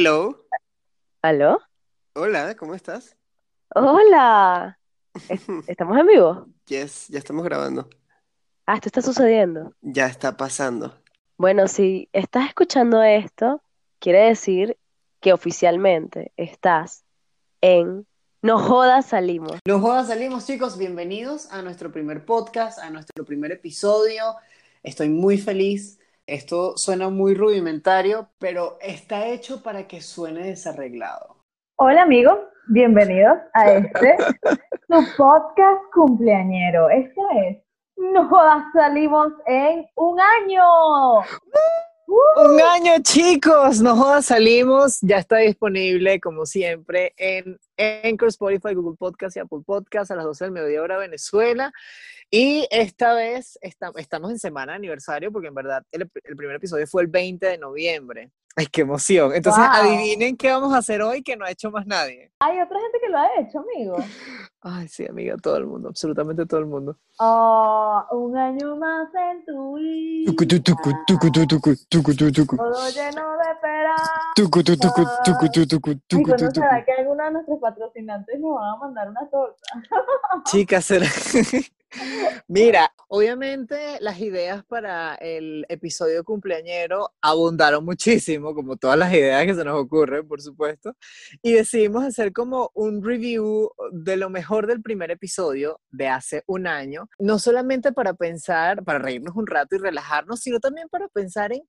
Hello. ¿Aló? Hola, ¿cómo estás? Hola. ¿Es- ¿Estamos en vivo? Yes, ya estamos grabando. Ah, esto está sucediendo. Ya está pasando. Bueno, si estás escuchando esto, quiere decir que oficialmente estás en No Jodas Salimos. No jodas, salimos chicos, bienvenidos a nuestro primer podcast, a nuestro primer episodio. Estoy muy feliz. Esto suena muy rudimentario, pero está hecho para que suene desarreglado. Hola amigos, bienvenidos a este su podcast cumpleañero. Esto es No salimos en un año. Un año chicos, no salimos. Ya está disponible como siempre en Anchor, Spotify, Google Podcast y Apple Podcast a las 12 del mediodía hora Venezuela. Y esta vez esta- estamos en semana de aniversario porque en verdad el, el primer episodio fue el 20 de noviembre. ¡Ay, qué emoción! Entonces, Wow. adivinen qué vamos a hacer hoy que no ha hecho más nadie. Hay otra gente que lo ha hecho, amigos. Ay, sí, amiga, todo el mundo, absolutamente todo el mundo. Oh, un año más en tu vida. Todo lleno de esperanza. Tucu, tu, tucu, tucu, tu, tucu, Ay, tucu, ¿cuándo tu, tucu. será que alguno de nuestros patrocinantes nos van a mandar una torta? Chicas, será- mira, obviamente las ideas para el episodio cumpleañero abundaron muchísimo, como todas las ideas que se nos ocurren, por supuesto, y decidimos hacer como un review de lo mejor del primer episodio de hace un año, no solamente para pensar, para reírnos un rato y relajarnos, sino también para pensar en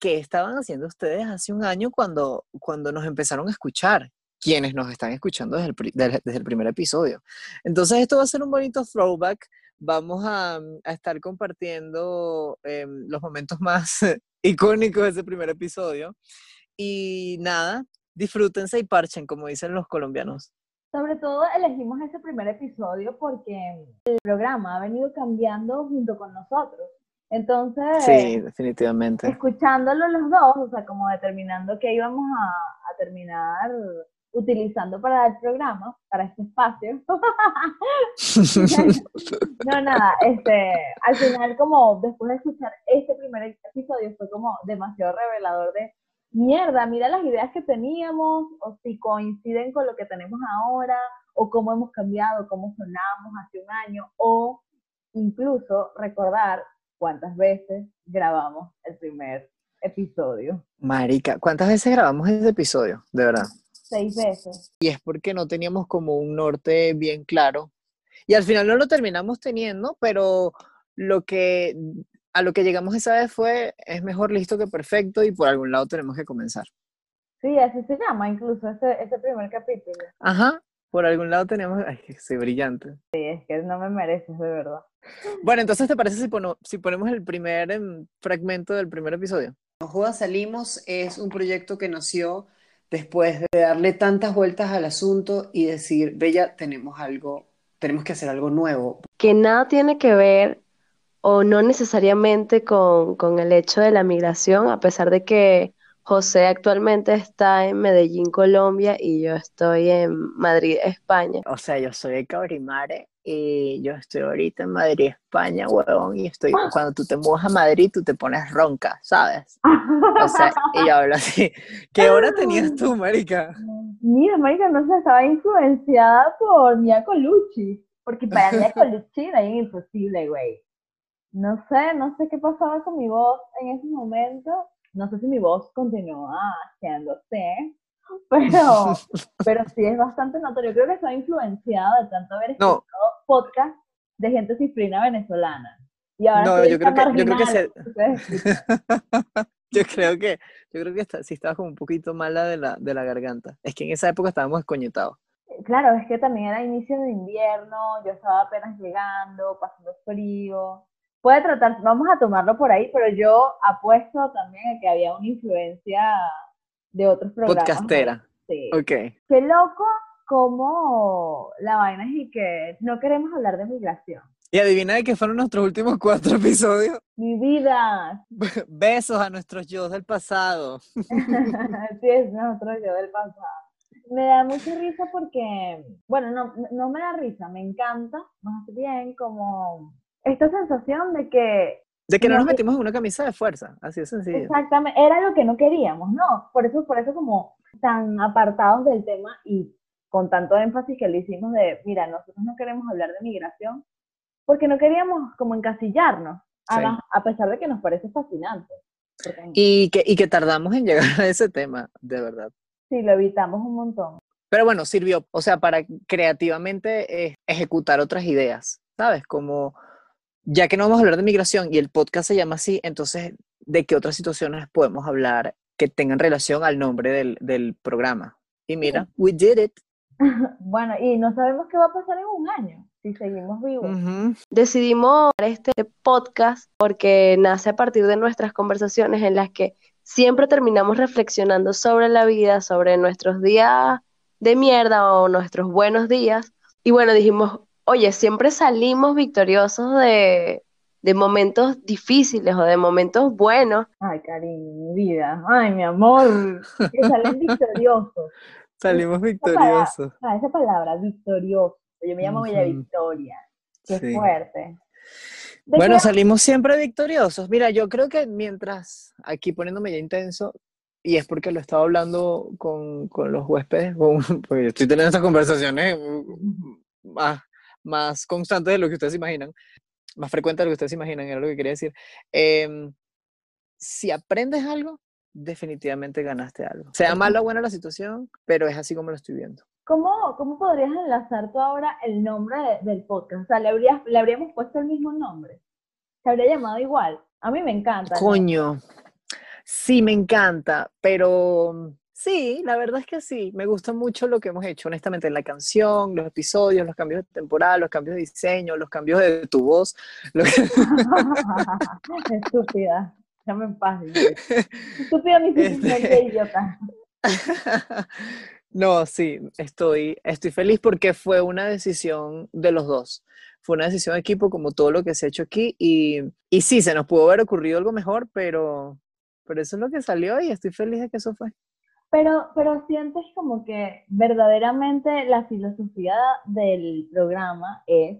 qué estaban haciendo ustedes hace un año cuando, cuando nos empezaron a escuchar, quienes nos están escuchando desde el, desde- el primer episodio. Entonces esto va a ser un bonito throwback. Vamos a, a estar compartiendo em, los momentos más icónicos de ese primer episodio. Y nada, disfrútense y parchen, como dicen los colombianos. Sobre todo elegimos ese primer episodio porque el programa ha venido cambiando junto con nosotros. Entonces, Sí, definitivamente. escuchándolo los dos, o sea, como determinando qué íbamos a, a terminar utilizando para el programa, para este espacio. no, nada, este, al final como después de escuchar este primer episodio fue como demasiado revelador de mierda, mira las ideas que teníamos, o si coinciden con lo que tenemos ahora, o cómo hemos cambiado, cómo sonamos hace un año, o incluso recordar cuántas veces grabamos el primer episodio. Marica, ¿cuántas veces grabamos ese episodio? De verdad. Seis veces. Y es porque no teníamos como un norte bien claro. Y al final no lo terminamos teniendo, pero lo que a lo que llegamos esa vez fue es mejor listo que perfecto y por algún lado tenemos que comenzar. Sí, así se llama incluso ese, ese primer capítulo. Ajá, por algún lado tenemos, ay, que soy brillante. Sí, es que no me mereces, de verdad. Bueno, entonces ¿te parece si, pono- si ponemos el primer em, fragmento del primer episodio? No Jodas Salimos es un proyecto que nació después de darle tantas vueltas al asunto y decir, Bella, tenemos algo, tenemos que hacer algo nuevo. Que nada tiene que ver o no necesariamente con, con el hecho de la migración, a pesar de que José actualmente está en Medellín, Colombia, y yo estoy en Madrid, España. O sea, yo soy de Cabrimare y yo estoy ahorita en Madrid, España, huevón, y estoy, cuando tú te mudas a Madrid, tú te pones ronca, ¿sabes? O sea, y yo hablo así. ¿Qué hora tenías tú, marica? Mira, marica, no sé, estaba influenciada por Mia Colucci. Porque para Mia Colucci era imposible, güey. No sé, no sé qué pasaba con mi voz en ese momento. No sé si mi voz continúa haciéndose, pero, pero sí es bastante notorio. Creo que estaba influenciada de tanto haber No. escuchado podcast de gente cifrina venezolana. Y ahora No, soy yo creo que- yo creo que se-. Yo creo que, yo creo que está, sí estaba como un poquito mala de la, de la garganta. Es que en esa época estábamos desconectados. Claro, es que también era inicio de invierno, yo estaba apenas llegando, pasando frío. Puede tratar, vamos a tomarlo por ahí, pero yo apuesto también a que había una influencia de otros programas. Podcastera. Sí. Ok. Qué loco como la vaina es y que no queremos hablar de migración. Y adivina de qué fueron nuestros últimos cuatro episodios. Mi vida, Besos a nuestros yo del pasado. sí es nuestro yo del pasado. Me da mucha risa porque, bueno, no, no me da risa, me encanta, más bien como esta sensación de que De que no No, nos metimos en una camisa de fuerza, así de sencillo. Exactamente, era lo que no queríamos, ¿no? Por eso, por eso como tan apartados del tema y con tanto énfasis que le hicimos de, mira, nosotros no queremos hablar de migración porque no queríamos como encasillarnos, además, a pesar de que nos parece fascinante. Porque Y que, y que tardamos en llegar a ese tema, de verdad. sí, lo evitamos un montón. Pero bueno, sirvió, o sea, para creativamente eh, ejecutar otras ideas, ¿sabes? Como, ya que no vamos a hablar de migración y el podcast se llama así, entonces, ¿de qué otras situaciones podemos hablar que tengan relación al nombre del, del programa? Y mira, we did it. Bueno, y no sabemos qué va a pasar en un año si seguimos vivos. Decidimos este podcast porque nace a partir de nuestras conversaciones en las que siempre terminamos reflexionando sobre la vida, sobre nuestros días de mierda o nuestros buenos días. Y bueno, dijimos, oye, siempre salimos victoriosos de, de momentos difíciles o de momentos buenos. Ay, cariño, mi vida. Ay, mi amor. Que salen victoriosos. Salimos Esa victoriosos. Ah, esa palabra, victorioso. Yo me llamo Bella Ujú. Victoria. Qué Sí. fuerte. ¿De Bueno, qué- salimos siempre victoriosos. Mira, yo creo que mientras, aquí poniéndome ya intenso, y es porque lo estaba hablando con, con los huéspedes, porque estoy teniendo estas conversaciones más, más constantes de lo que ustedes imaginan, más frecuentes de lo que ustedes imaginan, era lo que quería decir. Em, si aprendes algo, definitivamente ganaste algo. Sea mala o buena la situación, pero es así como lo estoy viendo. ¿Cómo, ¿Cómo podrías enlazar tú ahora el nombre de- del podcast? O sea, ¿le, habrías, ¿le habríamos puesto el mismo nombre? ¿Se habría llamado igual? A mí me encanta. ¿no? Coño, sí, me encanta, pero sí, la verdad es que sí, me gusta mucho lo que hemos hecho, honestamente, en la canción, los episodios, los cambios de temporada, los cambios de diseño, los cambios de tu voz. lo que- Estúpida. En paz. Estúpida mi Este- idiota. No, sí, estoy, estoy feliz porque fue una decisión de los dos. Fue una decisión de equipo como todo lo que se ha hecho aquí y, y sí, se nos pudo haber ocurrido algo mejor, pero, pero eso es lo que salió y estoy feliz de que eso fue. Pero, pero sientes como que verdaderamente la filosofía del programa es,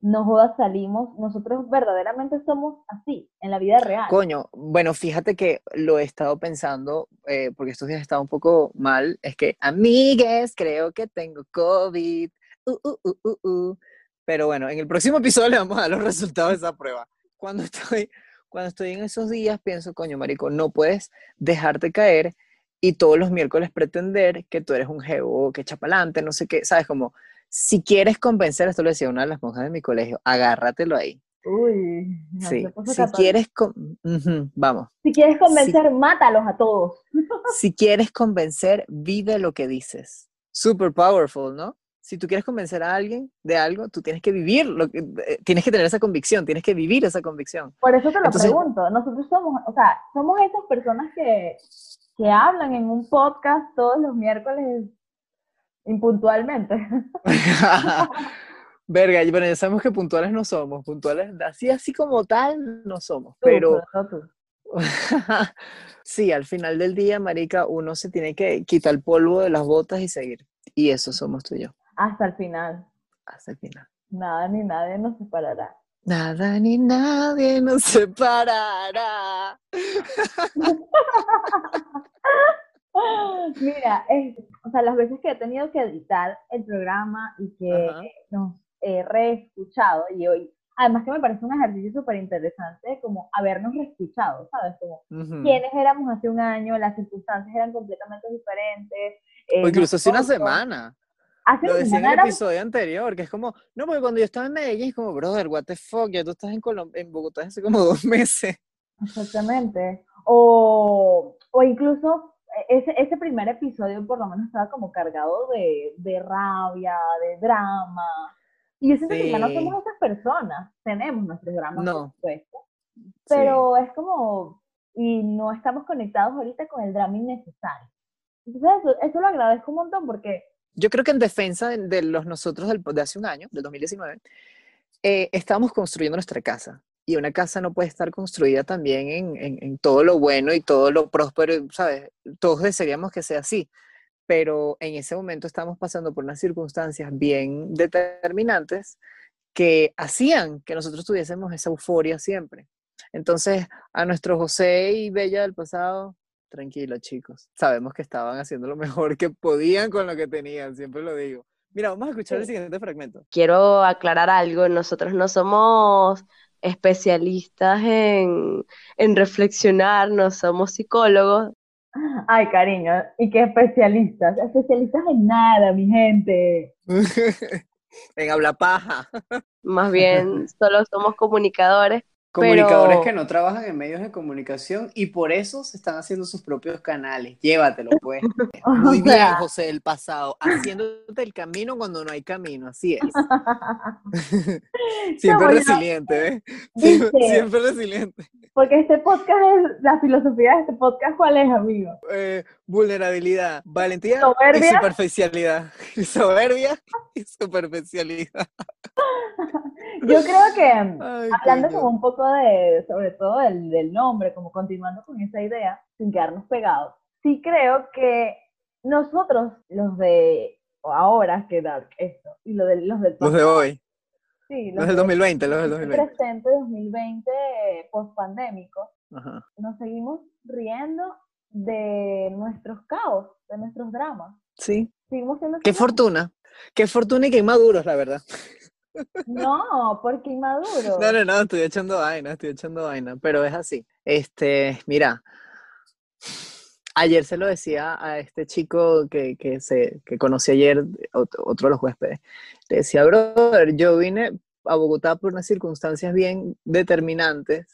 no jodas, salimos, nosotros verdaderamente somos así, en la vida real. Coño, bueno, fíjate que lo he estado pensando, eh, porque estos días he estado un poco mal, es que, amigues, creo que tengo COVID, uh, uh, uh, uh, uh". pero bueno, en el próximo episodio le vamos a dar los resultados de esa prueba. Cuando estoy, cuando estoy en esos días, pienso, coño, marico, no puedes dejarte caer y todos los miércoles pretender que tú eres un geo, que echa pa'lante, no sé qué, sabes, como, si quieres convencer, esto lo decía una de las monjas de mi colegio, agárratelo ahí. Uy, no Sí, si quieres, con- vamos. Si quieres convencer, mátalos a todos. Si quieres convencer, vive lo que dices. Super powerful, ¿no? Si tú quieres convencer a alguien de algo, tú tienes que vivir, lo que, eh, tienes que tener esa convicción, tienes que vivir esa convicción. Por eso te lo Entonces- pregunto. Nosotros somos, o sea, somos esas personas que, que hablan en un podcast todos los miércoles impuntualmente. Verga, bueno, ya sabemos que puntuales no somos, puntuales así, así como tal no somos, pero tú. sí, al final del día, marica, uno se tiene que quitar el polvo de las botas y seguir. Y eso somos tú y yo, Hasta el final. hasta el final. Nada ni nadie nos separará. Nada ni nadie nos separará. Mira, es- o sea, las veces que he tenido que editar el programa y que Ajá. nos he reescuchado y hoy, además que me parece un ejercicio súper interesante como habernos reescuchado, ¿sabes? Como Ujú. quiénes éramos hace un año, las circunstancias eran completamente diferentes. eh, O incluso hace una semana. Hace Lo decía en el episodio anterior, que es como, no, porque cuando yo estaba en Medellín es como, brother, what the fuck, ya tú estás en, Colom- en Bogotá hace como dos meses. Exactamente. O, o incluso eh, ese, ese primer episodio por lo menos estaba como cargado de, de rabia, de drama. Y yo siento que ya no Sí. somos esas personas. Tenemos nuestros dramas, No. por supuesto. Sí. Pero es como, y no estamos conectados ahorita con el drama innecesario. Entonces eso, eso lo agradezco un montón porque Yo creo que en defensa de, de los nosotros del- de hace un año, del 2019, eh, estábamos construyendo nuestra casa. Y una casa no puede estar construida también en, en- en todo lo bueno y todo lo próspero, ¿sabes? Todos desearíamos que sea así. Pero en ese momento estábamos pasando por unas circunstancias bien determinantes que hacían que nosotros tuviésemos esa euforia siempre. Entonces, a nuestro José y Bella del pasado, tranquilo, chicos. Sabemos que estaban haciendo lo mejor que podían con lo que tenían, siempre lo digo. Mira, vamos a escuchar el siguiente fragmento. Quiero aclarar algo, nosotros no somos especialistas en, en reflexionar, no somos psicólogos, Ay, cariño, y qué especialistas. Especialistas en nada, mi gente. en habla paja. más bien solo somos comunicadores. Comunicadores Pero- que no trabajan en medios de comunicación y por eso se están haciendo sus propios canales. Llévatelo, pues. Muy bien, José del pasado, haciéndote el camino cuando no hay camino, así es. Siempre resiliente, ¿eh? Siempre, resiliente. Porque este podcast es, la filosofía de este podcast, ¿cuál es, amigo? Eh, vulnerabilidad, valentía y Soberbia. superficialidad. Soberbia y superficialidad. Yo creo que, Ay, hablando como un poco de, sobre todo del, del nombre, como continuando con esa idea, sin quedarnos pegados, sí creo que nosotros, los de ahora, que Dark esto, y lo de, los del Los de hoy, sí, los del 2020, los del este 2020. presente 2020 post-pandémico, nos seguimos riendo de nuestros caos, de nuestros dramas. Sí, Seguimos siendo qué felices. fortuna. Qué fortuna y qué inmaduros, la verdad. No, porque inmaduro. No, no, no, estoy echando vaina, estoy echando vaina, pero es así. Este, mira, ayer se lo decía a este chico que, que, se, que conocí ayer, ot- otro de los huéspedes, le decía, brother, yo vine a Bogotá por unas circunstancias bien determinantes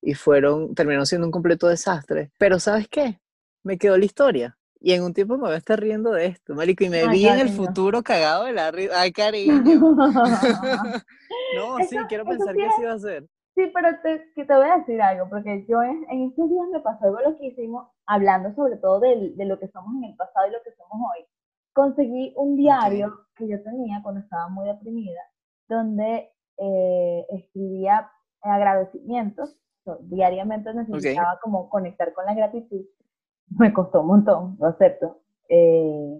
y fueron, terminaron siendo un completo desastre, pero ¿sabes qué? Me quedó la historia. Y en un tiempo me voy a estar riendo de esto, marico, y me Ay, vi en el futuro cagado de la risa. Ay, cariño. No, sí, quiero pensar sí que es- así va a ser. Sí, pero te, que te voy a decir algo, porque yo en, en estos días me pasó algo lo que hicimos, hablando sobre todo del- de, lo que somos en el pasado y lo que somos hoy. Conseguí un diario que yo tenía cuando estaba muy deprimida, donde eh, escribía agradecimientos. Diariamente necesitaba como conectar con la gratitud. Me costó un montón, lo acepto. Eh,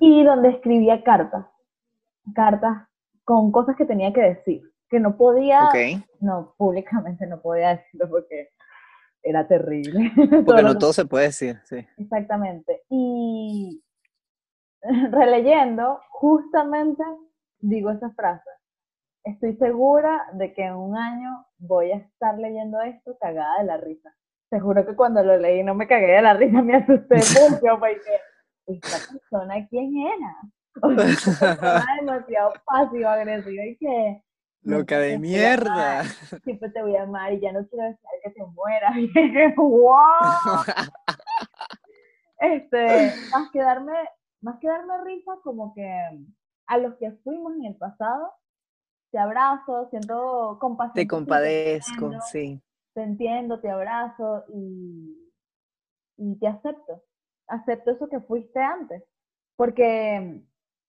y donde escribía cartas, cartas con cosas que tenía que decir, que no podía, no, públicamente no podía decirlo porque era terrible. porque Todo no todo se puede decir, sí. Exactamente. Y releyendo, justamente digo esa frase. Estoy segura de que en un año voy a estar leyendo esto cagada de la risa. Te juro que cuando lo leí no me cagué de la risa, me asusté mucho porque esta persona, ¿quién era? O sea, persona demasiado pasivo, agresiva y que... Loca de mierda. Siempre te voy a amar y ya no quiero desear que te mueras. Y dije, ¡wow! este, más que darme, más que darme risa, como que a los que fuimos en el pasado, te abrazo, siento compasión. Te compadezco, sí. Te entiendo, te abrazo y, y te acepto. Acepto eso que fuiste antes. Porque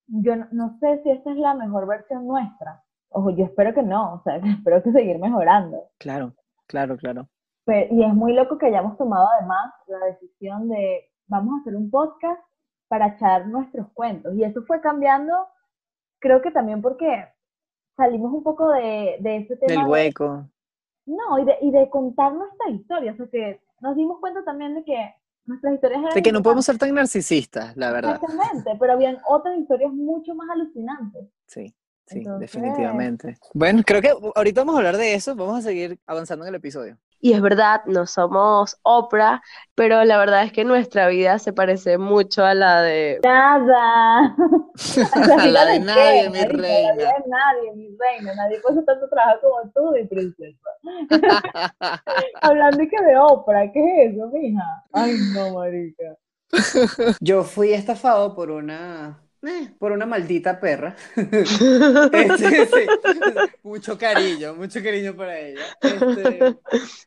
yo no, no sé si esta es la mejor versión nuestra. Ojo, yo espero que no, o sea, espero que seguir mejorando. Claro, claro, claro. Y es muy loco que hayamos tomado además la decisión de vamos a hacer un podcast para echar nuestros cuentos. Y eso fue cambiando, creo que también porque salimos un poco de, de ese tema. Del de- hueco. No, y de, y de contar nuestra historia. O sea, que nos dimos cuenta también de que nuestras historias eran De que no podemos ser tan narcisistas, la verdad. Exactamente, pero habían otras historias mucho más alucinantes. Sí, sí, Entonces- definitivamente. Bueno, creo que ahorita vamos a hablar de eso, vamos a seguir avanzando en el episodio. Y es verdad, no somos Oprah, pero la verdad es que nuestra vida se parece mucho a la de... Nada. A la de qué, nadie, mi? La reina. vida de nadie, mi reina. Nadie puede hacer tanto trabajo como tú, mi princesa. Hablando de que de Oprah, ¿qué es eso, mija? Ay, no, marica. Yo fui estafado por una, eh, por una maldita perra. Este, sí, mucho cariño, mucho cariño para ella. Este,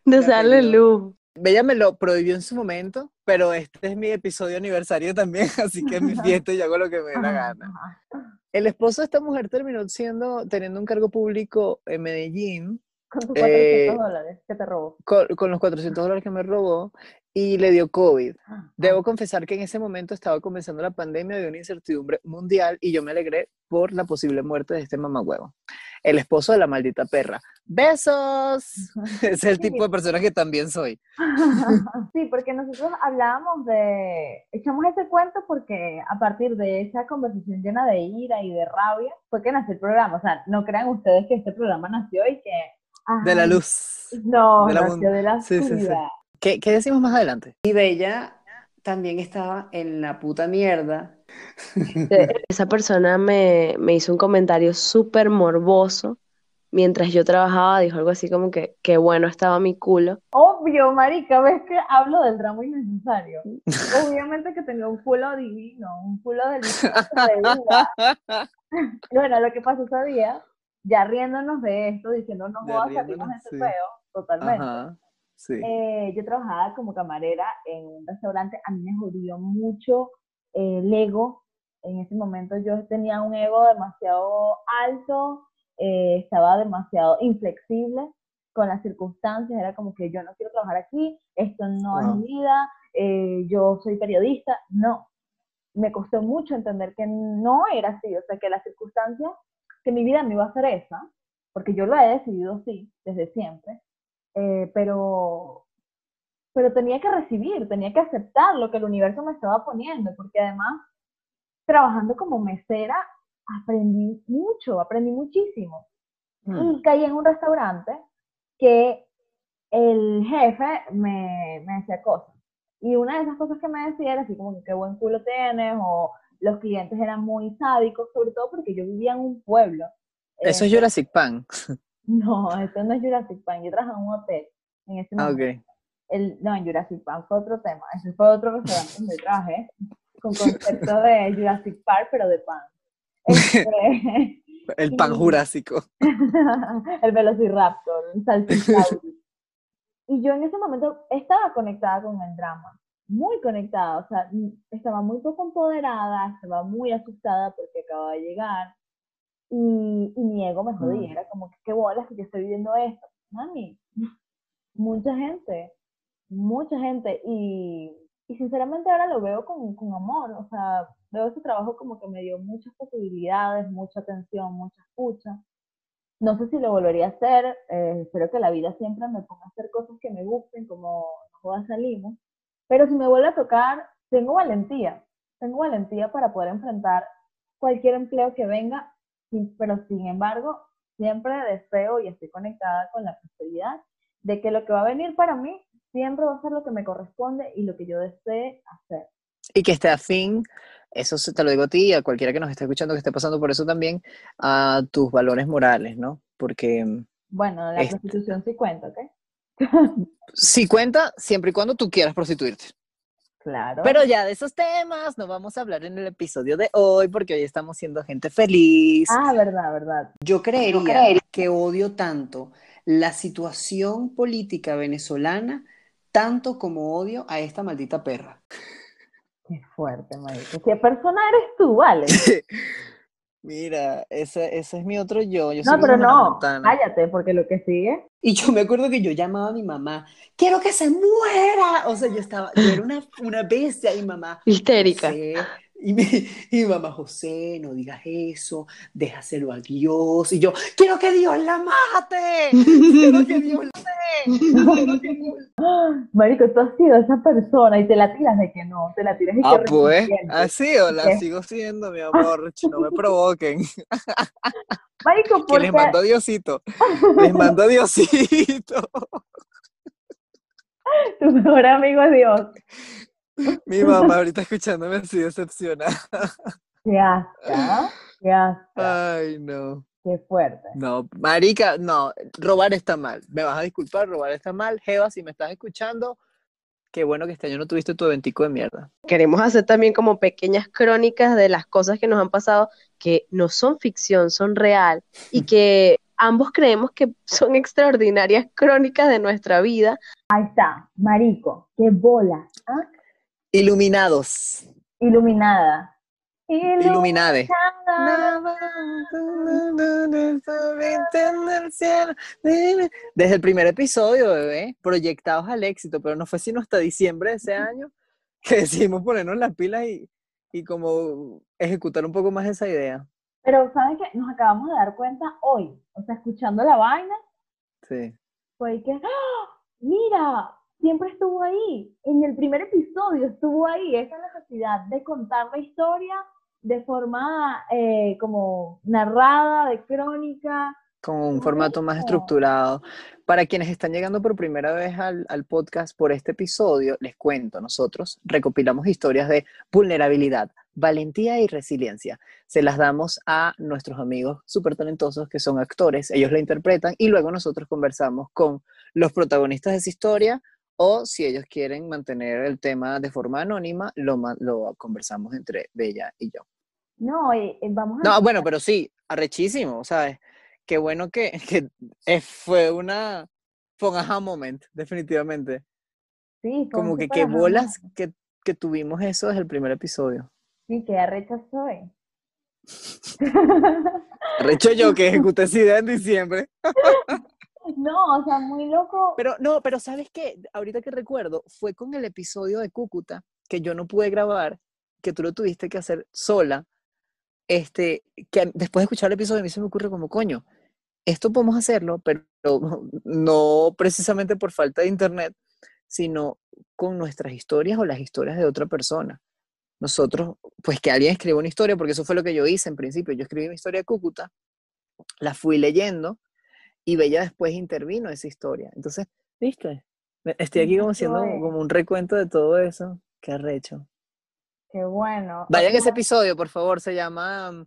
apellido. luz. Bella me lo prohibió en su momento, pero este es mi episodio aniversario también, así que es mi fiesta y yo hago lo que me dé la gana. El esposo de esta mujer terminó siendo, teniendo un cargo público en Medellín Con tus Eh, 400 dólares que te robó. con, con los 400 dólares que me robó y le dio COVID. Debo confesar que en ese momento estaba comenzando la pandemia de una incertidumbre mundial y yo me alegré por la posible muerte de este mamagüevo, el esposo de la maldita perra. ¡Besos! Es el tipo de persona que también soy. Sí, porque nosotros hablábamos de, echamos ese cuento porque a partir de esa conversación llena de ira y de rabia fue que nació el programa. O sea, no crean ustedes que este programa nació y que... De la luz. No, de la nació de la Sí, sí, sí. ¿Qué, qué decimos más adelante? Y Bella también estaba en la puta mierda. Esa persona me, me hizo un comentario súper morboso mientras yo trabajaba, dijo algo así como que qué bueno estaba mi culo. Obvio, marica, ves que hablo del drama innecesario. Obviamente que tenía un culo divino, un culo delicioso de. Bueno, lo que pasó ese día, ya riéndonos de esto, diciendo no jodas, salimos de ese sí. peo, totalmente. Ajá, sí. Eh, yo trabajaba como camarera en un restaurante, a mí me jodió mucho eh, el ego. En ese momento yo tenía un ego demasiado alto, eh, estaba demasiado inflexible con las circunstancias, era como que yo no quiero trabajar aquí, esto no es mi vida, eh, yo soy periodista, no. Me costó mucho entender que no era así, o sea, que las circunstancias, que mi vida no iba a ser esa, porque yo lo he decidido así desde siempre, eh, pero, pero tenía que recibir, tenía que aceptar lo que el universo me estaba poniendo, porque además, trabajando como mesera, aprendí mucho, aprendí muchísimo. Mm. Y caí en un restaurante que el jefe me, me decía cosas. Y una de esas cosas que me decía era así como que qué buen culo tienes, o los clientes eran muy sádicos, sobre todo porque yo vivía en un pueblo. Eso es Jurassic Pan. no, esto no es Jurassic Park. Yo trabajaba en un hotel en ese Ah, momento. ok. El, no, en Jurassic Park fue otro tema. Ese fue otro restaurante donde trabajé con concepto de Jurassic Park, pero de pan. Este, El pan y- jurásico. el Velociraptor, el Saltisaurus. Y yo en ese momento estaba conectada con el drama, muy conectada, o sea, estaba muy poco empoderada, estaba muy asustada porque acababa de llegar y, y mi ego me jodía, Mm. era como que qué bolas que yo estoy viviendo esto. Mami, mucha gente, mucha gente y, y sinceramente ahora lo veo con, con amor, o sea, veo ese trabajo como que me dio muchas posibilidades, mucha atención, mucha escucha. No sé si lo volvería a hacer, eh, espero que la vida siempre me ponga a hacer cosas que me gusten, como jodas salimos, pero si me vuelve a tocar, tengo valentía, tengo valentía para poder enfrentar cualquier empleo que venga, pero sin embargo, siempre deseo y estoy conectada con la prosperidad de que lo que va a venir para mí siempre va a ser lo que me corresponde y lo que yo desee hacer. Y que esté afín, eso te lo digo a ti y a cualquiera que nos esté escuchando que esté pasando por eso también, a tus valores morales, ¿no? Porque Bueno, la Este. prostitución sí cuenta, ¿ok? si cuenta, siempre y cuando tú quieras prostituirte. Claro. Pero ya de esos temas no vamos a hablar en el episodio de hoy porque hoy estamos siendo gente feliz. Ah, verdad, verdad. Yo creería que odio tanto la situación política venezolana tanto como odio a esta maldita perra. Qué fuerte, marico. ¿Qué persona eres tú, vale? Mira, ese, ese es mi otro yo. yo No, pero no, Montana. cállate, porque lo que sigue, Y yo me acuerdo que yo llamaba a mi mamá, quiero que se muera. O sea, yo estaba, yo era una, una bestia y mamá, Histérica. Y mi, y mi mamá, José, no digas eso, déjaselo a Dios. Y yo, quiero que Dios la mate, quiero que Dios la mate, que Dios marico, tú has sido esa persona y te la tiras de que no, te la tiras y Ah, que pues, resistente. así o la ¿Qué? sigo siendo, mi amor. No me provoquen. Marico, Que porque les mando Diosito. Les mando Diosito. tu mejor amigo es Dios. Mi mamá ahorita escuchándome así decepcionada. Qué asca, qué asca, Ay, no. qué fuerte. No, marica, no, robar está mal. Me vas a disculpar, robar está mal. Jeva, si me estás escuchando, qué bueno que este año no tuviste tu eventico de mierda. Queremos hacer también como pequeñas crónicas de las cosas que nos han pasado que no son ficción, son real y que ambos creemos que son extraordinarias crónicas de nuestra vida. Ahí está, marico, qué bola, ¿ah? Iluminados. iluminada. Iluminade. Iluminada. Desde el primer episodio, bebé, proyectados al éxito, pero no fue sino hasta diciembre de ese año que decidimos ponernos las pilas y, y como ejecutar un poco más esa idea. Pero, ¿saben qué? Nos acabamos de dar cuenta hoy, o sea, escuchando la vaina, Sí. fue que, ¡ah! mira, siempre estuvo ahí, en el primer episodio estuvo ahí, esa necesidad de contar la historia de forma eh, como narrada, de crónica. Con un formato más estructurado. Para quienes están llegando por primera vez al, al podcast por este episodio, les cuento, nosotros recopilamos historias de vulnerabilidad, valentía y resiliencia. Se las damos a nuestros amigos súper talentosos que son actores, ellos la interpretan y luego nosotros conversamos con los protagonistas de esa historia o si ellos quieren mantener el tema de forma anónima, lo, conversamos entre Bella y yo. No, y, y vamos a... No, bueno, pero sí, arrechísimo, ¿sabes? Qué bueno que, que eh, fue una, fue un aha moment, definitivamente. sí, fue Como que qué bolas que, que tuvimos eso desde el primer episodio. Sí, qué arrecha soy. Arrecho yo que ejecuté esa idea en diciembre. No, o sea, muy loco. Pero no, pero ¿sabes qué? Ahorita que recuerdo, fue con el episodio de Cúcuta que yo no pude grabar, que tú lo tuviste que hacer sola. Este, que después de escuchar el episodio a mí se me ocurre como, coño, esto podemos hacerlo, pero no precisamente por falta de internet, sino con nuestras historias o las historias de otra persona. Nosotros, pues que alguien escriba una historia, porque eso fue lo que yo hice en principio. Yo escribí mi historia de Cúcuta, la fui leyendo y Bella después intervino esa historia. Entonces, ¿viste? Estoy aquí como haciendo como un recuento de todo eso. Qué arrecho. Qué bueno. Vayan a ese episodio, por favor, se llama mm,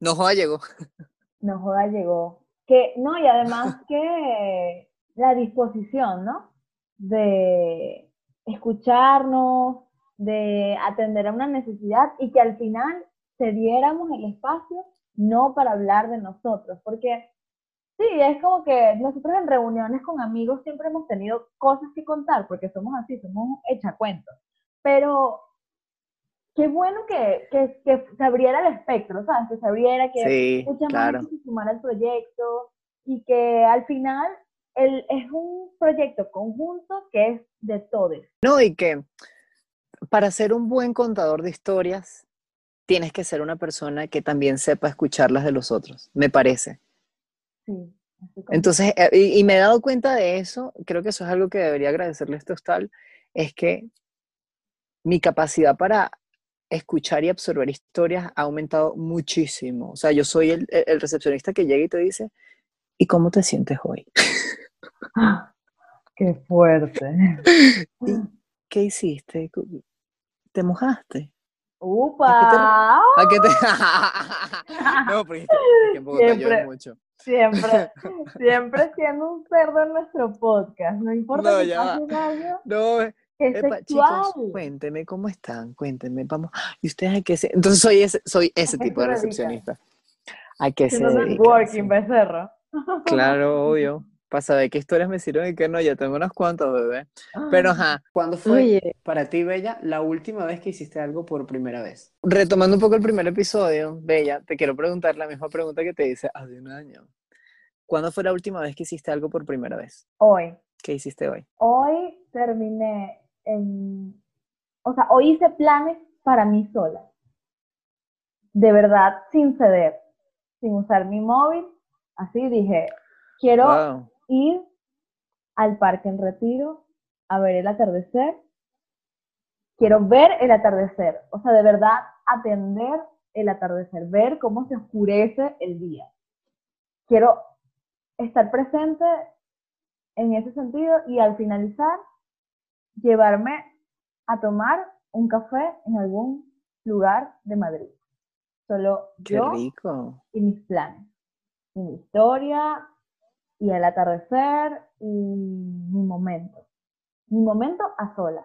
No joda llegó. No joda, llegó. Que, no, y además que la disposición, ¿no? De escucharnos, de atender a una necesidad y que al final cediéramos el espacio no para hablar de nosotros, porque sí, es como que nosotros en reuniones con amigos siempre hemos tenido cosas que contar, porque somos así, somos echacuentos, pero qué bueno que, que, que se abriera el espectro, ¿sabes? Que se abriera, que Sí, mucha más claro. gente se sumara al proyecto y que al final el, es un proyecto conjunto que es de todos. No, y que para ser un buen contador de historias, tienes que ser una persona que también sepa escuchar las de los otros, me parece. Sí, Entonces, eh, y, y me he dado cuenta de eso, creo que eso es algo que debería agradecerle a este hostal, es que mi capacidad para escuchar y absorber historias ha aumentado muchísimo. O sea, yo soy el, el- recepcionista que llega y te dice, ¿y cómo te sientes hoy? Qué fuerte. ¿Y qué hiciste? ¿Te mojaste? ¡Upa! ¿A qué te... no, porque es que, en Bogotá llueve mucho. Siempre, siempre siendo un cerdo en nuestro podcast. No importa No, que ya año, No, que es Epa, chicos, cuéntenme cómo están, cuéntenme, vamos. ¿Y ustedes a qué se...? Entonces soy ese, soy ese tipo de recepcionista. ¿A qué se dedican? Sí. becerro. Claro, obvio. Para saber qué historias me sirven y qué no, ya tengo unas cuantas, bebé. Pero ajá, ¿Cuándo fue Oye, para ti, Bella, la última vez que hiciste algo por primera vez? retomando un poco el primer episodio, Bella, te quiero preguntar la misma pregunta que te hice hace un año. ¿Cuándo fue la última vez que hiciste algo por primera vez? Hoy. ¿Qué hiciste hoy? Hoy terminé en, o sea, hoy hice planes para mí sola. De verdad, sin ceder, sin usar mi móvil. Así dije, quiero Wow. Ir al parque en retiro a ver el atardecer. Quiero ver el atardecer. O sea, de verdad, atender el atardecer, ver cómo se oscurece el día. Quiero estar presente en ese sentido y al finalizar, llevarme a tomar un café en algún lugar de Madrid. Solo Qué yo rico. y mis planes, y mi historia, y el atardecer, y mi momento. Mi momento a solas.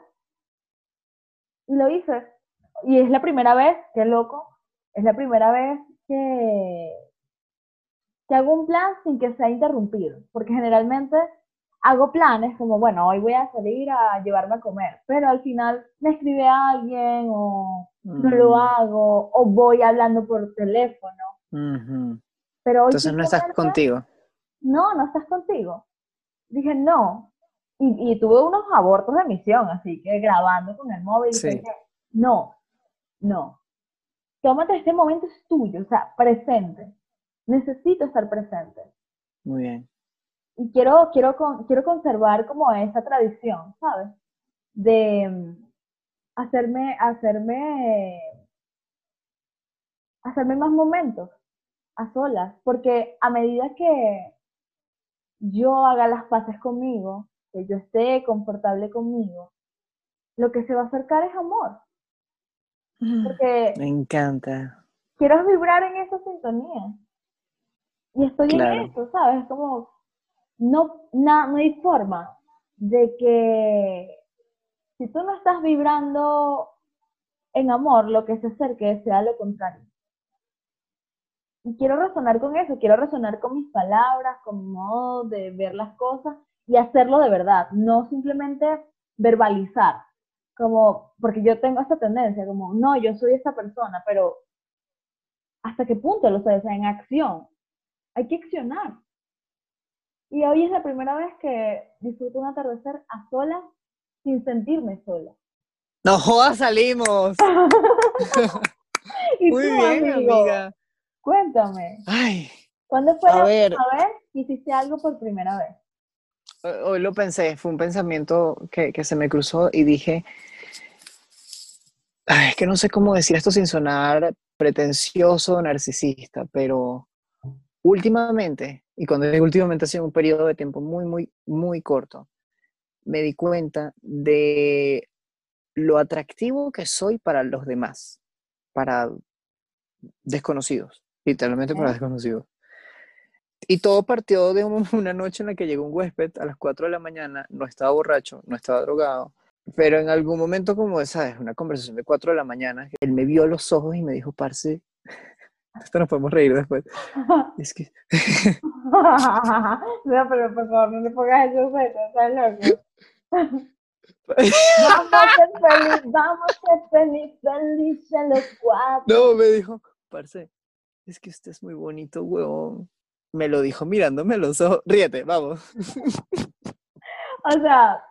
Y lo hice. Y es la primera vez, qué loco, es la primera vez que, que hago un plan sin que sea interrumpido. Porque generalmente hago planes como, bueno, hoy voy a salir a llevarme a comer, pero al final me escribe alguien o no lo hago, o voy hablando por teléfono. Pero hoy Entonces no estás contigo. No, no estás contigo. Dije, no. Y, y tuve unos abortos de misión, así que grabando con el móvil, Sí. dije, no, no. Tómate este momento, es tuyo, o sea, presente. Necesito estar presente. Muy bien. y quiero, quiero, con- quiero conservar como esa tradición, ¿sabes? De mm, hacerme, hacerme, hacerme más momentos a solas, porque a medida que yo haga las paces conmigo, que yo esté confortable conmigo, lo que se va a acercar es amor, porque Me encanta. quiero vibrar en esa sintonía. Y estoy Claro. en eso, ¿sabes? Es como, no, na- no hay forma de que si tú no estás vibrando en amor, lo que se acerque sea lo contrario. Y quiero resonar con eso, quiero resonar con mis palabras, con mi modo de ver las cosas y hacerlo de verdad, no simplemente verbalizar, como, porque yo tengo esta tendencia, como, no, yo soy esta persona, pero ¿hasta qué punto lo sabes? O sea, en acción. Hay que accionar. Y hoy es la primera vez que disfruto un atardecer a solas sin sentirme sola. No jodas, salimos. Muy bien, amigo, amiga. Cuéntame, Ay, ¿cuándo fue A la ver. última vez que hiciste algo por primera vez? Hoy hoy lo pensé, fue un pensamiento que, que se me cruzó y dije, "Ay, es que no sé cómo decir esto sin sonar pretencioso o narcisista, pero últimamente, y cuando digo últimamente ha sido un periodo de tiempo muy, muy, muy corto, me di cuenta de lo atractivo que soy para los demás, para desconocidos, literalmente para Ok. desconocidos. Y todo partió de un- una noche en la que llegó un huésped a las 4 de la mañana, no estaba borracho, no estaba drogado, pero en algún momento como esa, es una conversación de 4 de la mañana, él me vio a los ojos y me dijo, parce, esto nos podemos reír después. Es que, no, pero por favor, no le pongas esos besos, estás loco. Vamos a ser feliz, vamos a ser feliz, felices los cuatro. no, me dijo, parce, es que usted es muy bonito, huevón. Me lo dijo mirándome a los ojos, ríete, vamos. O sea,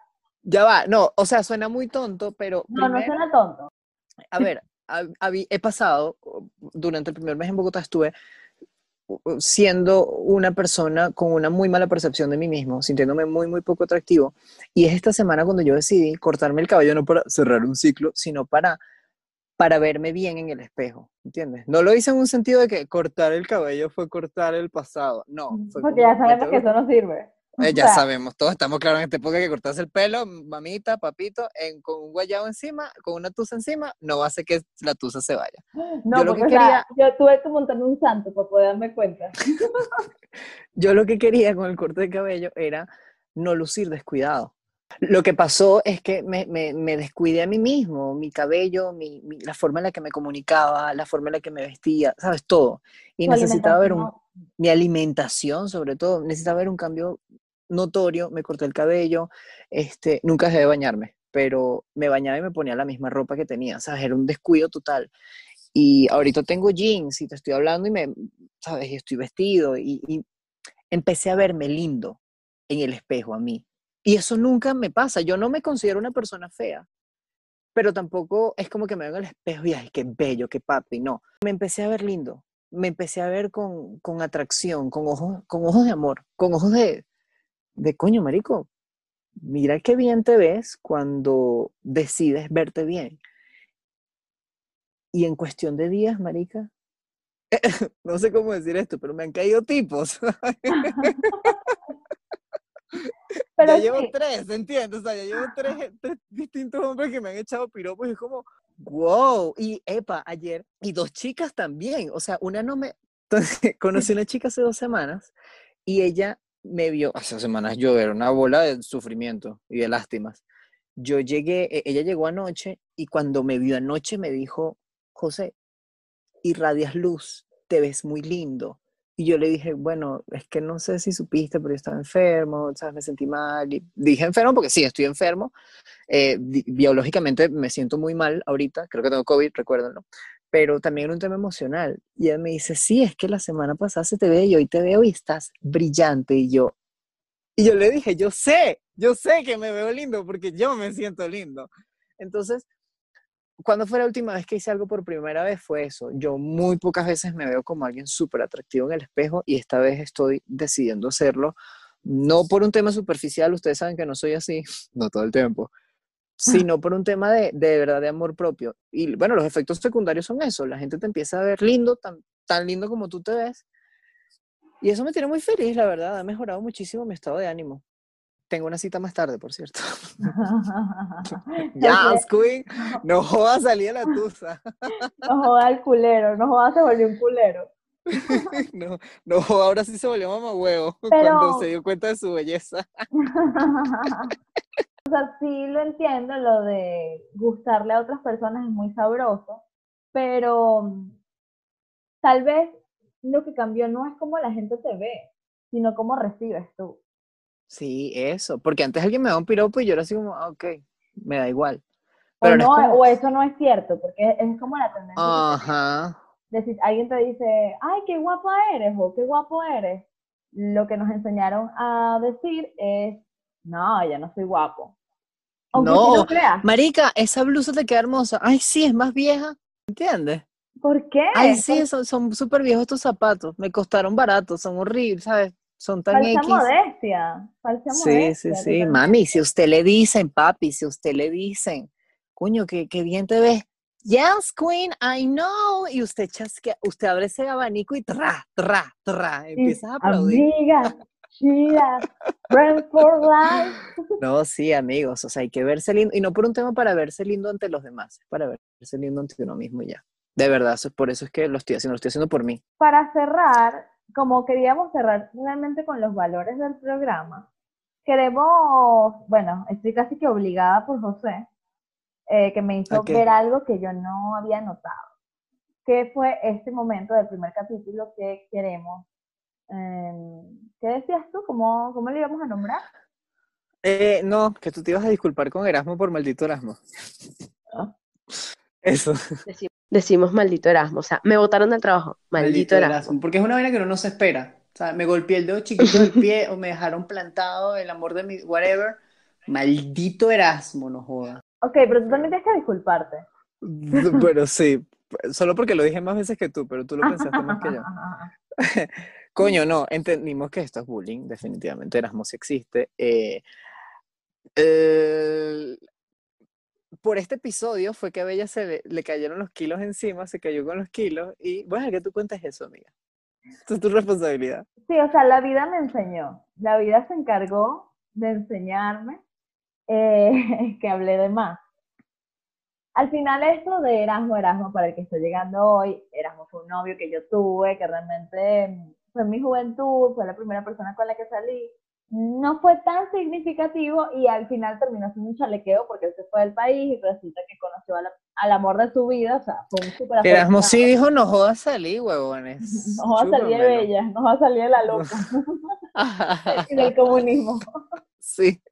Ya va, no, o sea, suena muy tonto, pero no, no suena tonto. a ver, he pasado, durante el primer mes en Bogotá estuve siendo una persona con una muy mala percepción de mí mismo, sintiéndome muy, muy poco atractivo. Y es esta semana cuando yo decidí cortarme el cabello no para cerrar un ciclo, sino para, para verme bien en el espejo, ¿entiendes? No lo hice en un sentido de que cortar el cabello fue cortar el pasado, no. fue Porque ya sabemos que eso no sirve. Eh, ya sea, sabemos, todos estamos claros en esta época que cortarse el pelo, mamita, papito, en, con un guayabo encima, con una tusa encima, no va a hacer que la tusa se vaya. No, yo lo que sea, yo tuve que montarme un santo para poder darme cuenta. Yo lo que quería con el corte de cabello era no lucir descuidado. Lo que pasó es que me, me- me descuidé a mí mismo, mi cabello, mi, mi- la forma en la que me comunicaba, la forma en la que me vestía, sabes, todo. Y necesitaba ver un, mi alimentación sobre todo, necesitaba ver un cambio notorio, me corté el cabello, este, nunca dejé de bañarme, pero me bañaba y me ponía la misma ropa que tenía, ¿sabes? Era un descuido total. Y ahorita tengo jeans y te estoy hablando y me, ¿sabes? Y estoy vestido y, y empecé a verme lindo en el espejo a mí. Y eso nunca me pasa, yo no me considero una persona fea, pero tampoco es como que me veo en el espejo y, ay, qué bello, qué papi, no. Me empecé a ver lindo, me empecé a ver con, con atracción, con ojos, con ojos de amor, con ojos de, de coño, marico, mira qué bien te ves cuando decides verte bien. Y en cuestión de días, marica, no sé cómo decir esto, pero me han caído tipos. Pero ya llevo sí, tres, ¿entiendes? O sea, ya llevo tres, tres distintos hombres que me han echado piropos y es como, wow. Y epa, ayer, y dos chicas también. O sea, una no me. Entonces, conocí a una chica hace dos semanas y ella me vio. Hace semanas yo era una bola de sufrimiento y de lástimas. Yo llegué, e- ella llegó anoche y cuando me vio anoche me dijo, José, irradias luz, te ves muy lindo, Y yo le dije, bueno, es que no sé si supiste, pero yo estaba enfermo, ¿sabes? Me sentí mal. Y dije enfermo porque sí, estoy enfermo. Eh, biológicamente me siento muy mal ahorita, creo que tengo COVID, recuérdenlo. Pero también un tema emocional. Y ella me dice, sí, es que la semana pasada se te ve y hoy te veo y estás brillante. Y yo, y yo le dije, yo sé, yo sé que me veo lindo porque yo me siento lindo. Entonces, cuando fue la última vez que hice algo por primera vez fue eso. Yo muy pocas veces me veo como alguien súper atractivo en el espejo y esta vez estoy decidiendo hacerlo. No por un tema superficial, ustedes saben que no soy así, no todo el tiempo, sino por un tema de, de verdad de amor propio. Y bueno, los efectos secundarios son eso. La gente te empieza a ver lindo, tan, tan lindo como tú te ves. Y eso me tiene muy feliz, la verdad. Ha mejorado muchísimo mi estado de ánimo. Tengo una cita más tarde, por cierto. Ya, Queen, no jodas salir a la tusa. No joda el culero, no joda se volvió un culero. No, no, ahora sí se volvió mamá huevo Pero- cuando se dio cuenta de su belleza. O sea, sí lo entiendo, lo de gustarle a otras personas es muy sabroso, pero mm, tal vez lo que cambió no es cómo la gente te ve, sino cómo recibes tú. Sí, eso. Porque antes alguien me daba un piropo y yo era así como, ah, ok, me da igual. O, no es no, como- o eso no es cierto, porque es, como la tendencia. Ajá. decir, alguien te dice, ay, qué guapa eres o qué guapo eres, lo que nos enseñaron a decir es, no, ya no soy guapo. Aunque No, lo creas. Marica, esa blusa te queda hermosa. Ay, sí, es más vieja. ¿Entiendes? ¿Por qué? Ay, sí, son súper viejos estos zapatos. Me costaron baratos, son horribles, ¿sabes? Son tan falsa X. modestia, falsa Sí, modestia. sí, sí. totalmente. Mami, si usted le dicen, papi, si usted le dicen, coño, qué, qué bien te ves. Yes, Queen, I know. Y usted chasquea, usted abre ese abanico y tra, tra, tra, Y, empiezas a aplaudir. Amiga, chida, friends for life. No, sí, amigos, o sea, hay que verse lindo, y no por un tema para verse lindo ante los demás, para verse lindo ante uno mismo ya. De verdad, por eso es que lo estoy haciendo, lo estoy haciendo por mí. Para cerrar, como queríamos cerrar realmente con los valores del programa, queremos, bueno, estoy casi que obligada por José, eh, que me hizo ¿A qué? ver algo que yo no había notado, que fue este momento del primer capítulo que queremos. em, ¿Qué decías tú? ¿Cómo, ¿Cómo le íbamos a nombrar? Eh, no, que tú te ibas a disculpar con Erasmo por maldito Erasmo. Eso. Deci- decimos maldito Erasmo, o sea, me botaron del trabajo, maldito, Erasmo. Porque es una vaina que uno no se espera. O sea, me golpeé el dedo chiquito del pie o me dejaron plantado el amor de mi whatever. Maldito Erasmo, no joda. Ok, pero tú también tienes que disculparte. Bueno, sí, solo porque lo dije más veces que tú, pero tú lo pensaste más que yo. Coño, no, entendimos que esto es bullying, definitivamente Erasmo sí existe. Eh, eh, por este episodio fue que a Bella se le, le cayeron los kilos encima, se cayó con los kilos y bueno, que tú cuentes eso, amiga. Esto es tu responsabilidad. Sí, o sea, la vida me enseñó. La vida se encargó de enseñarme eh, que hablé de más. Al final esto de Erasmo, Erasmo, para el que estoy llegando hoy, Erasmo fue un novio que yo tuve, que realmente fue mi juventud, fue la primera persona con la que salí. No fue tan significativo y al final terminó siendo un chalequeo porque él se fue del país y resulta que conoció al, al amor de su vida, o sea, fue un súper Erasmo sí dijo, no jodas salir, huevones. Va a salir de chúpamelo". bella, nos va a salir de la loca y del comunismo. sí.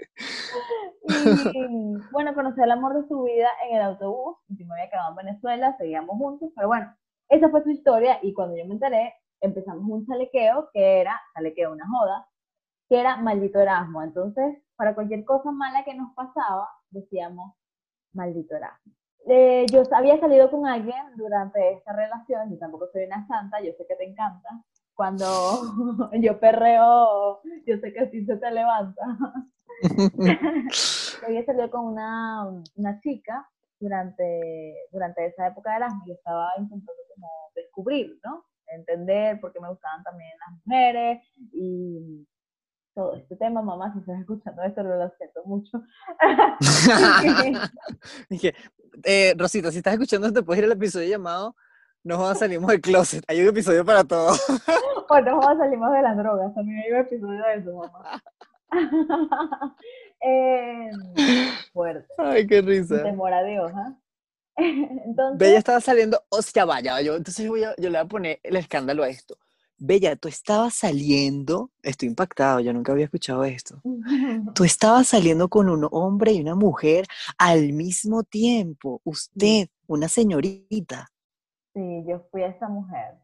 Y bueno, conocí el amor de su vida en el autobús. y Yo me había quedado en Venezuela, seguíamos juntos, pero bueno, esa fue su historia. Y cuando yo me enteré, empezamos un chalequeo que era, chalequeo, una joda, que era maldito Erasmo. Entonces, para cualquier cosa mala que nos pasaba, decíamos maldito Erasmo. Eh, yo había salido con alguien durante esta relación, yo tampoco soy una santa, yo sé que te encanta. Cuando yo perreo, yo sé que así se te levanta. Yo había salido con una, una chica durante, durante esa época de Erasmus y estaba intentando como descubrir, ¿no? Entender por qué me gustaban también las mujeres y todo este tema, mamá, si estás escuchando esto, lo siento mucho. Dije, eh, Rosita, si estás escuchando, te puedes ir al episodio llamado No jodas, salimos del closet. Hay un episodio para todo. Bueno, vamos salimos de las drogas, también hay un episodio de eso, mamá. Eh, fuerte, Ay, qué risa. temor a Dios, ¿ah? Entonces, Bella estaba saliendo, hostia, vaya, yo, entonces voy a- yo le voy a poner el escándalo a esto. Bella, tú estabas saliendo, estoy impactado, yo nunca había escuchado esto. Tú estabas saliendo con un hombre y una mujer al mismo tiempo. Usted, una señorita. Sí, yo fui esa mujer.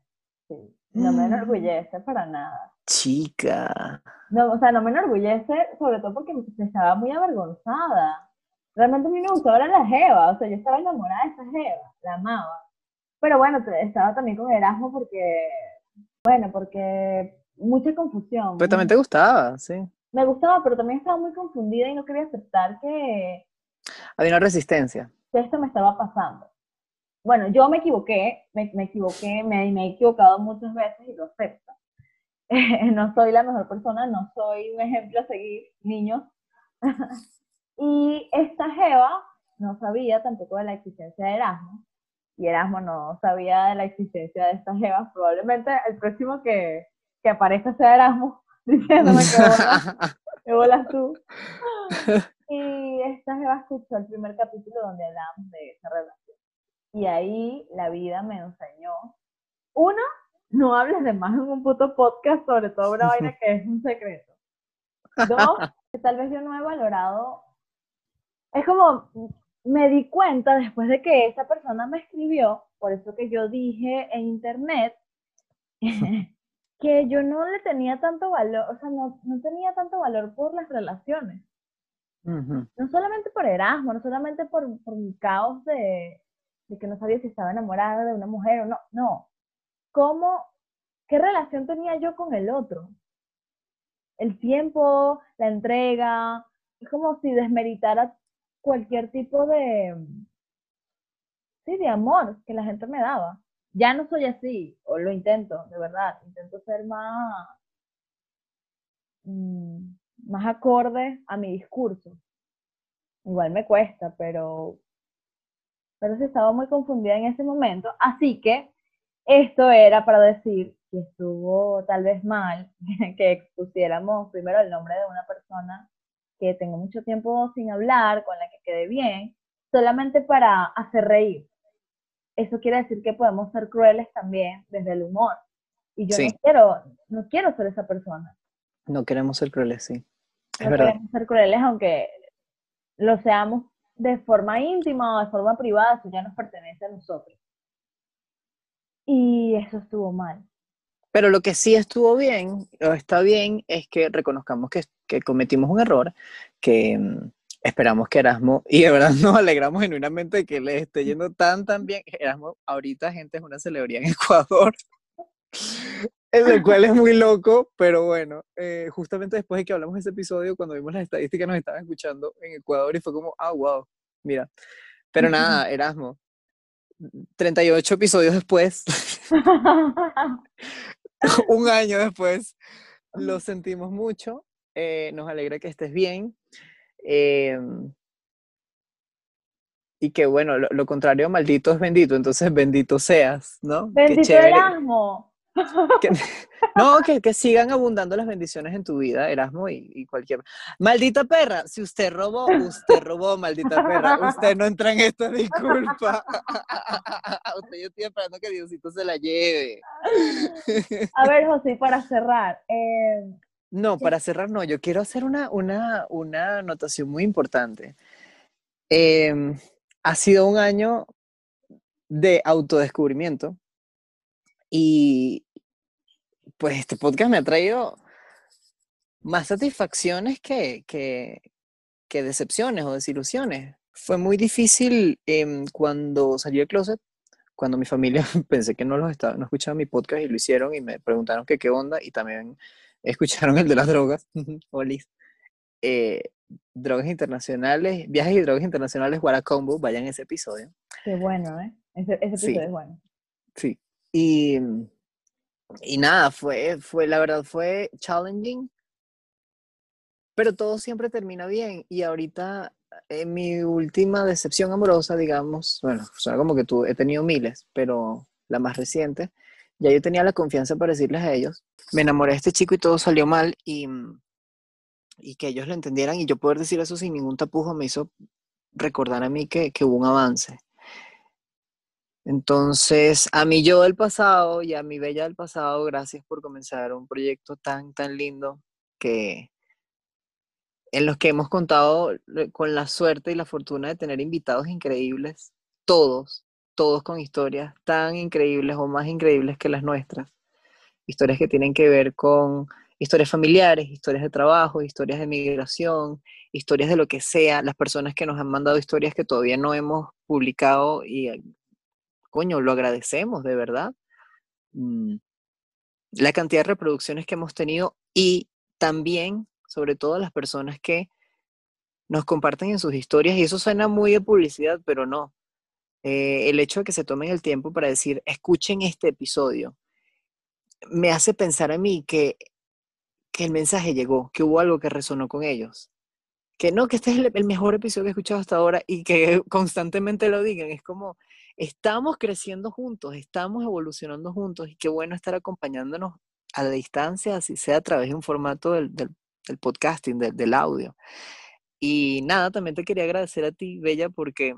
Sí. No me Mm. enorgullece para nada. Chica. No, o sea, no me enorgullece, sobre todo porque estaba muy avergonzada. Realmente a mí me gustaba la Jeva, o sea, yo estaba enamorada de esa Jeva, la amaba. Pero bueno, estaba también con Erasmo porque, bueno, porque mucha confusión. Pero también te gustaba, sí. Me gustaba, pero también estaba muy confundida y no quería aceptar que, Había una resistencia. que esto me estaba pasando. Bueno, yo me equivoqué, me, me equivoqué, me, me he equivocado muchas veces y lo acepto. no soy la mejor persona, no soy un ejemplo a seguir, niños. y esta Jeva no sabía tampoco de la existencia de Erasmo, y Erasmo no sabía de la existencia de esta Jeva. Probablemente el próximo que, que aparezca sea Erasmo, diciéndome que bolas, que bolas tú. Y esta Jeva escuchó el primer capítulo donde hablamos de esa relación. Y ahí la vida me enseñó. Uno, no hables de más en un puto podcast, sobre todo una vaina que es un secreto. Dos, que tal vez yo no he valorado. Es como, me di cuenta después de que esa persona me escribió, por eso que yo dije en internet, que yo no le tenía tanto valor, o sea, no, no tenía tanto valor por las relaciones no solamente por Erasmo, no solamente por, por mi caos de, de que no sabía si estaba enamorada de una mujer o no, no. ¿Cómo, qué relación tenía yo con el otro? El tiempo, la entrega, es como si desmeritara cualquier tipo de, sí, de amor que la gente me daba. Ya no soy así, o lo intento, de verdad, intento ser más, mm, más acorde a mi discurso. Igual me cuesta, pero, pero sí estaba muy confundida en ese momento. Así que esto era para decir que estuvo tal vez mal que expusiéramos primero el nombre de una persona que tengo mucho tiempo sin hablar, con la que quedé bien, solamente para hacer reír. Eso quiere decir que podemos ser crueles también desde el humor. Y yo Sí. no quiero, no quiero ser esa persona. No queremos ser crueles, sí. Es no verdad. queremos ser crueles, aunque lo seamos de forma íntima o de forma privada, eso ya nos pertenece a nosotros. Y eso estuvo mal. Pero lo que sí estuvo bien, o está bien, es que reconozcamos que, que cometimos un error, que mm, esperamos que Erasmo, y de verdad nos alegramos genuinamente de que le esté yendo tan, tan bien. Erasmo, ahorita, gente, es una celebridad en Ecuador, el cual es muy loco, pero bueno, eh, justamente después de que hablamos de ese episodio, cuando vimos las estadísticas, nos estaban escuchando en Ecuador y fue como, ah, wow, mira. Pero nada, Erasmo, 38 episodios después, un año después, lo sentimos mucho. Eh, nos alegra que estés bien. eh, y que bueno, lo, lo contrario, maldito es bendito, entonces bendito seas, ¿no? Bendito. Erasmo. que- no, que, que sigan abundando las bendiciones en tu vida, Erasmo, y, y cualquier. Maldita perra, si usted robó, usted robó, maldita perra. Usted no entra en esta disculpa. usted yo estoy esperando que Diosito se la lleve. A ver, José, para cerrar, eh, No, para cerrar, no, yo quiero hacer una, una, una anotación muy importante. Em, ha sido un año de autodescubrimiento y pues este podcast me ha traído más satisfacciones que, que, que decepciones o desilusiones. Fue muy difícil em, cuando salí del closet, cuando mi familia pensé que no los estaba, no escuchaba mi podcast y lo hicieron y me preguntaron que qué onda y también escucharon el de las drogas, Olis. Eh, drogas internacionales, viajes y drogas internacionales, Guaracombo, vayan ese episodio. qué bueno, ¿eh? Ese, ese Sí. episodio es bueno. Sí. Y, y nada, fue, fue, la verdad, fue challenging, pero todo siempre termina bien. Y ahorita, en mi última decepción amorosa, digamos, bueno, suena como que tú, he tenido miles, pero la más reciente, ya yo tenía la confianza para decirles a ellos, me enamoré de este chico y todo salió mal y, y que ellos lo entendieran y yo poder decir eso sin ningún tapujo me hizo recordar a mí que, que hubo un avance. Entonces, a mi yo del pasado y a mi bella del pasado, gracias por comenzar un proyecto tan, tan lindo que en los que hemos contado le- con la suerte y la fortuna de tener invitados increíbles, todos, todos con historias tan increíbles o más increíbles que las nuestras. Historias que tienen que ver con historias familiares, historias de trabajo, historias de migración, historias de lo que sea, las personas que nos han mandado historias que todavía no hemos publicado y, coño, lo agradecemos de verdad. Mm, La cantidad de reproducciones que hemos tenido y también, sobre todo, las personas que nos comparten en sus historias, y eso suena muy de publicidad, pero no. Eh, el hecho de que se tomen el tiempo para decir, escuchen este episodio, me hace pensar a mí que, que el mensaje llegó, que hubo algo que resonó con ellos. Que no, que este es el, mejor episodio que he escuchado hasta ahora y que constantemente lo digan. Es como, estamos creciendo juntos, estamos evolucionando juntos y qué bueno estar acompañándonos a la distancia, así sea a través de un formato del, del- del podcasting, del, del audio. Y nada, también te quería agradecer a ti, Bella, porque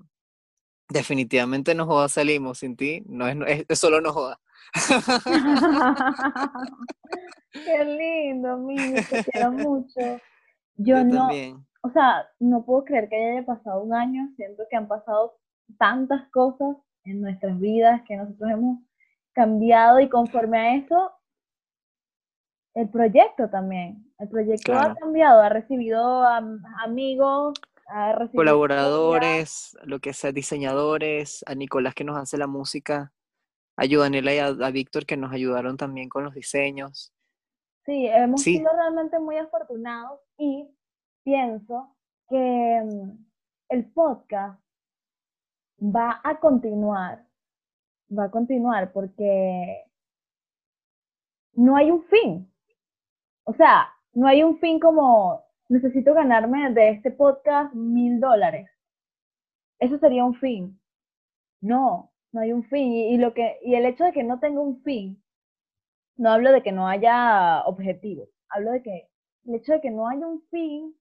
definitivamente no joda salimos sin ti, no es, no- es, es solo no joda. Qué lindo, Mimi, te quiero mucho. Yo, Yo no, también. o sea, no puedo creer que haya pasado un año. Siento que han pasado tantas cosas en nuestras vidas que nosotros hemos cambiado y conforme a eso, el proyecto también. El proyecto ha cambiado, ha recibido am- amigos, historias. Colaboradores, lo que sea, diseñadores, a Nicolás que nos hace la música, a Yudanela y a, a Víctor que nos ayudaron también con los diseños. Sí, hemos Sí. sido realmente muy afortunados y pienso que mm, el podcast va a continuar, va a continuar porque no hay un fin. O sea, no hay un fin como necesito ganarme de este podcast mil dólares. Eso sería un fin. No, no hay un fin. Y, lo que, y el hecho de que no tenga un fin no hablo de que no haya objetivos, hablo de que el hecho de que no haya un fin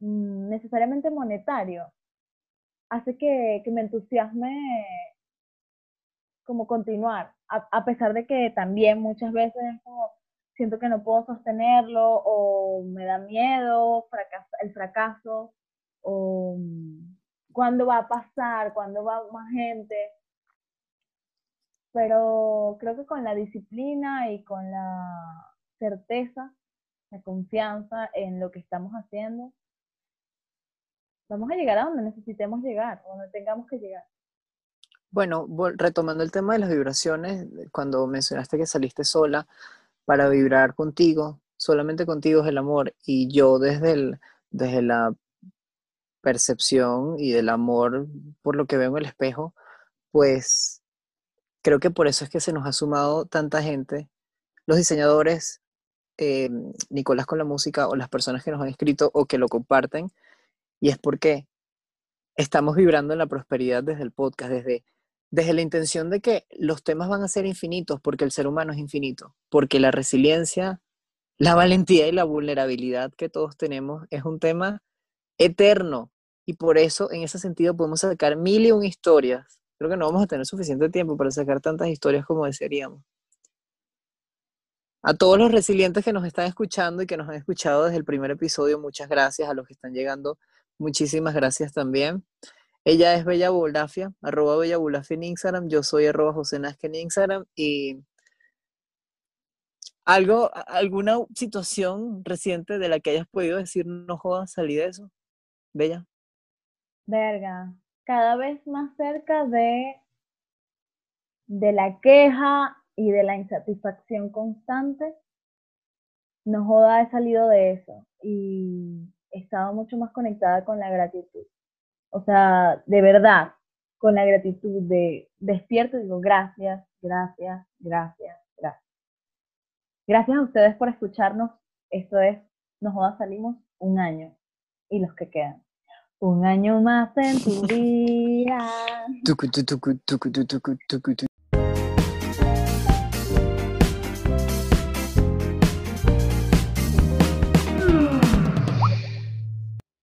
mm, necesariamente monetario hace que, que me entusiasme como continuar, a, a pesar de que también muchas veces es como siento que no puedo sostenerlo o me da miedo el fracaso o mm, cuándo va a pasar, cuándo va más gente pero creo que con la disciplina y con la certeza, la confianza en lo que estamos haciendo, vamos a llegar a donde necesitemos llegar, donde tengamos que llegar. Bueno, retomando el tema de las vibraciones, cuando mencionaste que saliste sola para vibrar contigo, solamente contigo es el amor, y yo desde el, desde la percepción y del amor por lo que veo en el espejo, pues creo que por eso es que se nos ha sumado tanta gente, los diseñadores, eh, Nicolás con la música o las personas que nos han escrito o que lo comparten, y es porque estamos vibrando en la prosperidad desde el podcast, desde, desde la intención de que los temas van a ser infinitos, porque el ser humano es infinito, porque la resiliencia, la valentía y la vulnerabilidad que todos tenemos es un tema eterno, y por eso en ese sentido podemos sacar mil y un historias. Creo que no vamos a tener suficiente tiempo para sacar tantas historias como desearíamos. A todos los resilientes que nos están escuchando y que nos han escuchado desde el primer episodio, muchas gracias. A los que están llegando, muchísimas gracias también. Ella es Bella Bulafia, arroba Bella Bulafia en Instagram. Yo soy arroba José Nazca en Instagram. Y algo, alguna situación reciente de la que hayas podido decir, no jodas, salí de eso. Bella. Verga, cada vez más cerca de, de la queja y de la insatisfacción constante. No joda, he salido de eso y he estado mucho más conectada con la gratitud. O sea, de verdad, con la gratitud de despierto digo gracias, gracias, gracias, gracias. Gracias a ustedes por escucharnos. Esto es Nos Jodas Salimos un año y los que quedan. Un año más en tu vida.